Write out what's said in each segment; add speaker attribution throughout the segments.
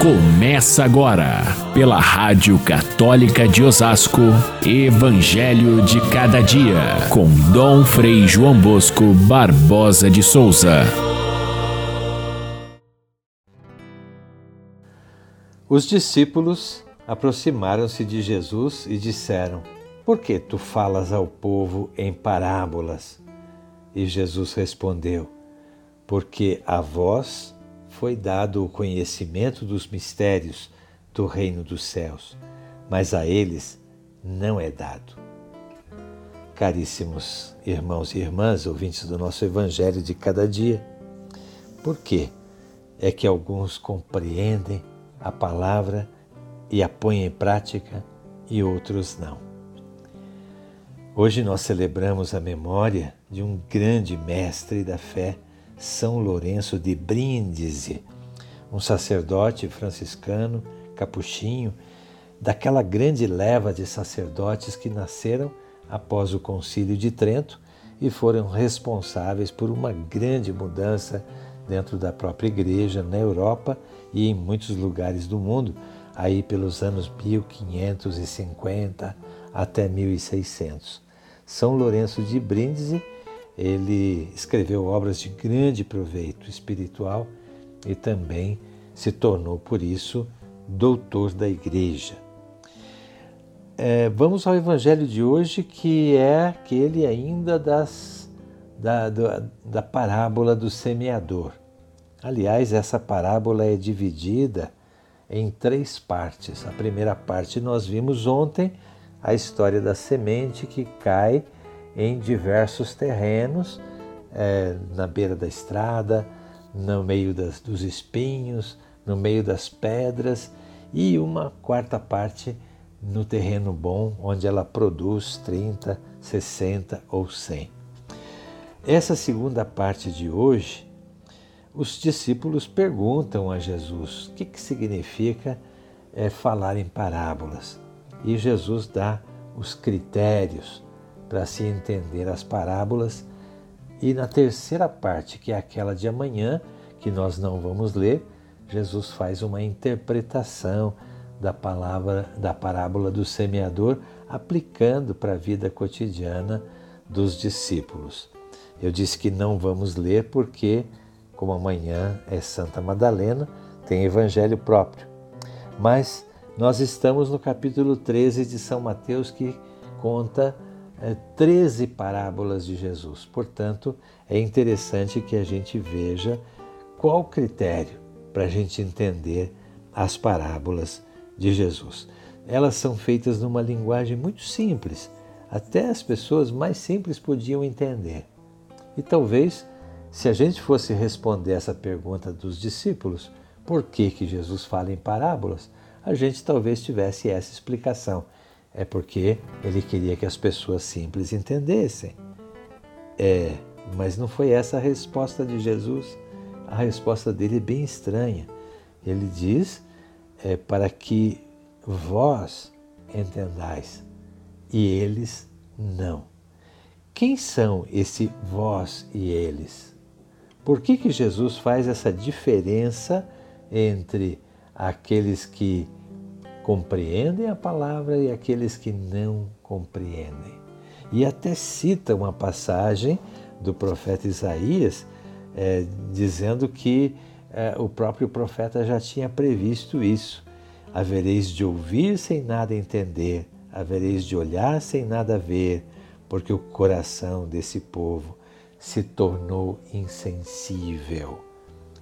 Speaker 1: Começa agora, pela Rádio Católica de Osasco, Evangelho de Cada Dia, com Dom Frei João Bosco Barbosa de Souza.
Speaker 2: Os discípulos aproximaram-se de Jesus e disseram: Por que tu falas ao povo em parábolas? E Jesus respondeu: Porque a vós foi dado o conhecimento dos mistérios do reino dos céus, mas a eles não é dado. Caríssimos irmãos e irmãs, ouvintes do nosso Evangelho de cada dia, por que é que alguns compreendem a palavra e a põem em prática e outros não? Hoje nós celebramos a memória de um grande mestre da fé são Lourenço de Brindisi, um sacerdote franciscano, capuchinho, daquela grande leva de sacerdotes que nasceram após o Concílio de Trento e foram responsáveis por uma grande mudança dentro da própria igreja na Europa e em muitos lugares do mundo, aí pelos anos 1550 até 1600. São Lourenço de Brindisi ele escreveu obras de grande proveito espiritual e também se tornou, por isso, doutor da Igreja. É, vamos ao Evangelho de hoje, que é aquele ainda das, da, da, da parábola do semeador. Aliás, essa parábola é dividida em três partes. A primeira parte nós vimos ontem, a história da semente que cai em diversos terrenos, é, na beira da estrada, no meio das, dos espinhos, no meio das pedras e uma quarta parte no terreno bom, onde ela produz 30, 60 ou 100. Essa segunda parte de hoje, os discípulos perguntam a Jesus o que, que significa é, falar em parábolas. E Jesus dá os critérios para se entender as parábolas. E na terceira parte, que é aquela de amanhã, que nós não vamos ler, Jesus faz uma interpretação da palavra da parábola do semeador, aplicando para a vida cotidiana dos discípulos. Eu disse que não vamos ler porque, como amanhã é Santa Madalena, tem evangelho próprio. Mas nós estamos no capítulo 13 de São Mateus que conta 13 parábolas de Jesus. Portanto, é interessante que a gente veja qual critério para a gente entender as parábolas de Jesus. Elas são feitas numa linguagem muito simples, até as pessoas mais simples podiam entender. E talvez, se a gente fosse responder essa pergunta dos discípulos, por que, que Jesus fala em parábolas, a gente talvez tivesse essa explicação é porque ele queria que as pessoas simples entendessem. É, mas não foi essa a resposta de Jesus. A resposta dele é bem estranha. Ele diz: é, para que vós entendais e eles não. Quem são esse vós e eles? Por que, que Jesus faz essa diferença entre aqueles que compreendem a palavra e aqueles que não compreendem. E até cita uma passagem do profeta Isaías é, dizendo que é, o próprio profeta já tinha previsto isso. Havereis de ouvir sem nada entender, havereis de olhar sem nada ver, porque o coração desse povo se tornou insensível.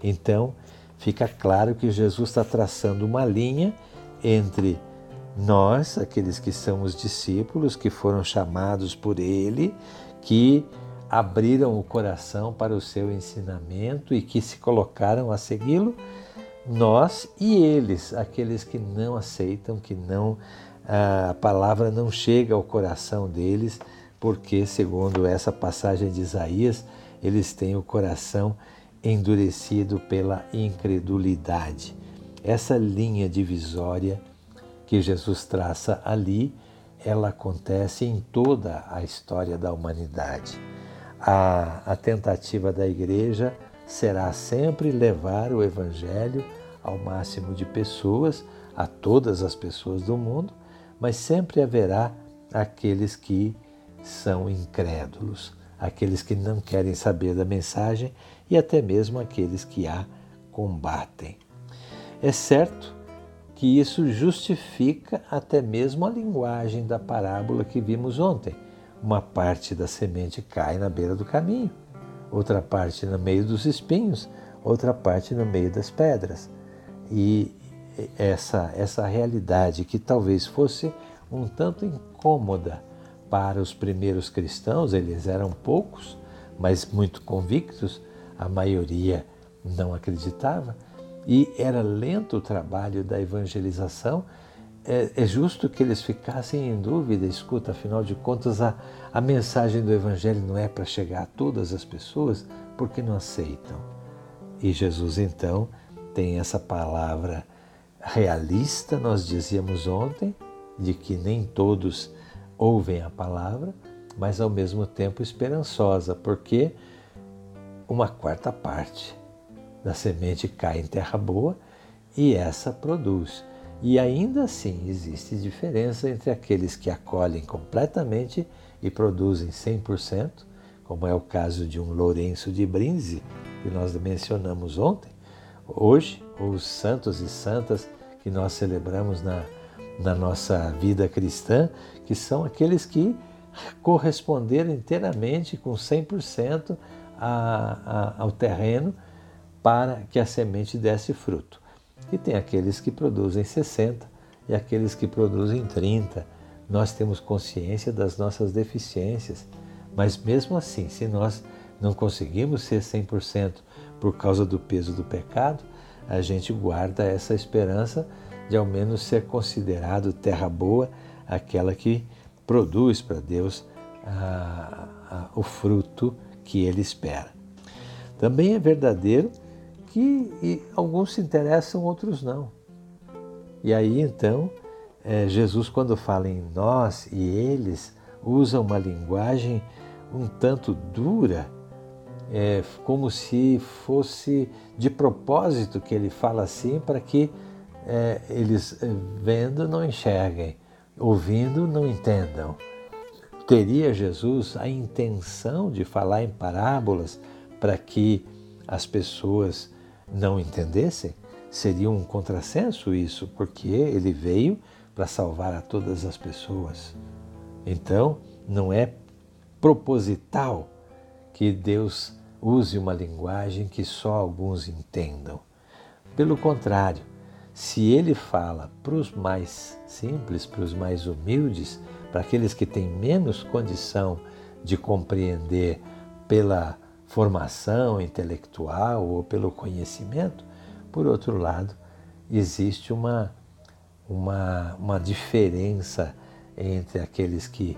Speaker 2: Então, fica claro que Jesus está traçando uma linha entre nós, aqueles que somos discípulos, que foram chamados por Ele, que abriram o coração para o seu ensinamento e que se colocaram a segui-lo, nós e eles, aqueles que não aceitam, que não a palavra não chega ao coração deles, porque segundo essa passagem de Isaías, eles têm o coração endurecido pela incredulidade. Essa linha divisória que Jesus traça ali, ela acontece em toda a história da humanidade. A, a tentativa da igreja será sempre levar o Evangelho ao máximo de pessoas, a todas as pessoas do mundo, mas sempre haverá aqueles que são incrédulos, aqueles que não querem saber da mensagem e até mesmo aqueles que a combatem. É certo que isso justifica até mesmo a linguagem da parábola que vimos ontem. Uma parte da semente cai na beira do caminho, outra parte no meio dos espinhos, outra parte no meio das pedras. E essa, essa realidade que talvez fosse um tanto incômoda para os primeiros cristãos, eles eram poucos, mas muito convictos, a maioria não acreditava, e era lento o trabalho da evangelização. É, é justo que eles ficassem em dúvida, escuta, afinal de contas, a, a mensagem do Evangelho não é para chegar a todas as pessoas, porque não aceitam. E Jesus então tem essa palavra realista, nós dizíamos ontem, de que nem todos ouvem a palavra, mas ao mesmo tempo esperançosa, porque uma quarta parte da semente cai em terra boa e essa produz. E ainda assim existe diferença entre aqueles que acolhem completamente e produzem 100%, como é o caso de um Lourenço de Brinze, que nós mencionamos ontem, hoje, os santos e santas que nós celebramos na, na nossa vida cristã, que são aqueles que corresponderam inteiramente, com 100%, a, a, ao terreno para que a semente desse fruto. E tem aqueles que produzem 60 e aqueles que produzem 30. Nós temos consciência das nossas deficiências, mas mesmo assim, se nós não conseguimos ser 100% por causa do peso do pecado, a gente guarda essa esperança de ao menos ser considerado terra boa, aquela que produz para Deus a, a, o fruto que ele espera. Também é verdadeiro que alguns se interessam, outros não. E aí então, é, Jesus, quando fala em nós e eles, usa uma linguagem um tanto dura, é, como se fosse de propósito que ele fala assim para que é, eles vendo não enxerguem, ouvindo não entendam. Teria Jesus a intenção de falar em parábolas para que as pessoas não entendessem? Seria um contrassenso isso, porque ele veio para salvar a todas as pessoas. Então, não é proposital que Deus use uma linguagem que só alguns entendam. Pelo contrário, se ele fala para os mais simples, para os mais humildes, para aqueles que têm menos condição de compreender pela formação intelectual ou pelo conhecimento, por outro lado, existe uma, uma, uma diferença entre aqueles que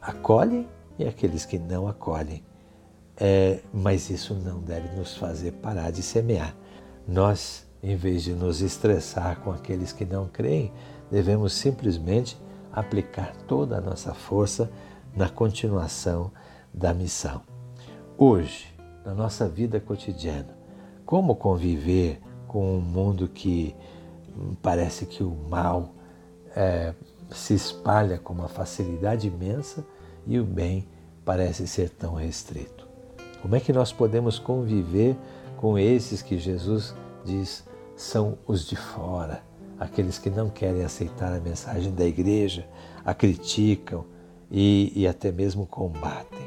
Speaker 2: acolhem e aqueles que não acolhem. É, mas isso não deve nos fazer parar de semear. Nós em vez de nos estressar com aqueles que não creem, devemos simplesmente aplicar toda a nossa força na continuação da missão. Hoje, na nossa vida cotidiana, como conviver com um mundo que parece que o mal é, se espalha com uma facilidade imensa e o bem parece ser tão restrito? Como é que nós podemos conviver com esses que Jesus diz são os de fora, aqueles que não querem aceitar a mensagem da igreja, a criticam e, e até mesmo combatem.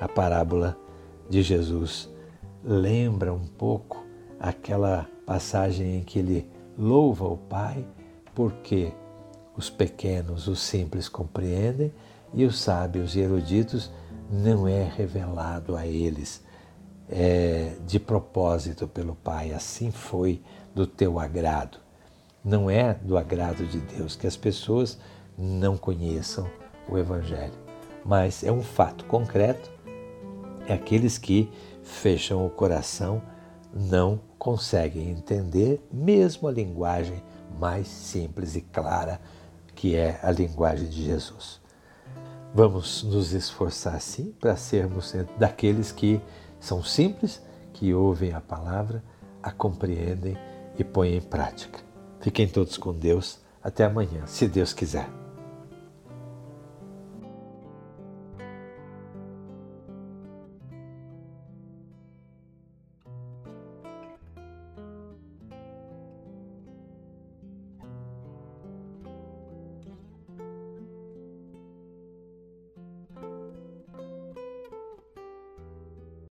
Speaker 2: A parábola de Jesus lembra um pouco aquela passagem em que ele louva o Pai porque os pequenos, os simples compreendem e os sábios e eruditos não é revelado a eles é, de propósito pelo Pai, assim foi do teu agrado. Não é do agrado de Deus que as pessoas não conheçam o Evangelho, mas é um fato concreto. É aqueles que fecham o coração, não conseguem entender mesmo a linguagem mais simples e clara que é a linguagem de Jesus. Vamos nos esforçar sim para sermos daqueles que são simples, que ouvem a palavra, a compreendem e ponha em prática. Fiquem todos com Deus. Até amanhã, se Deus quiser.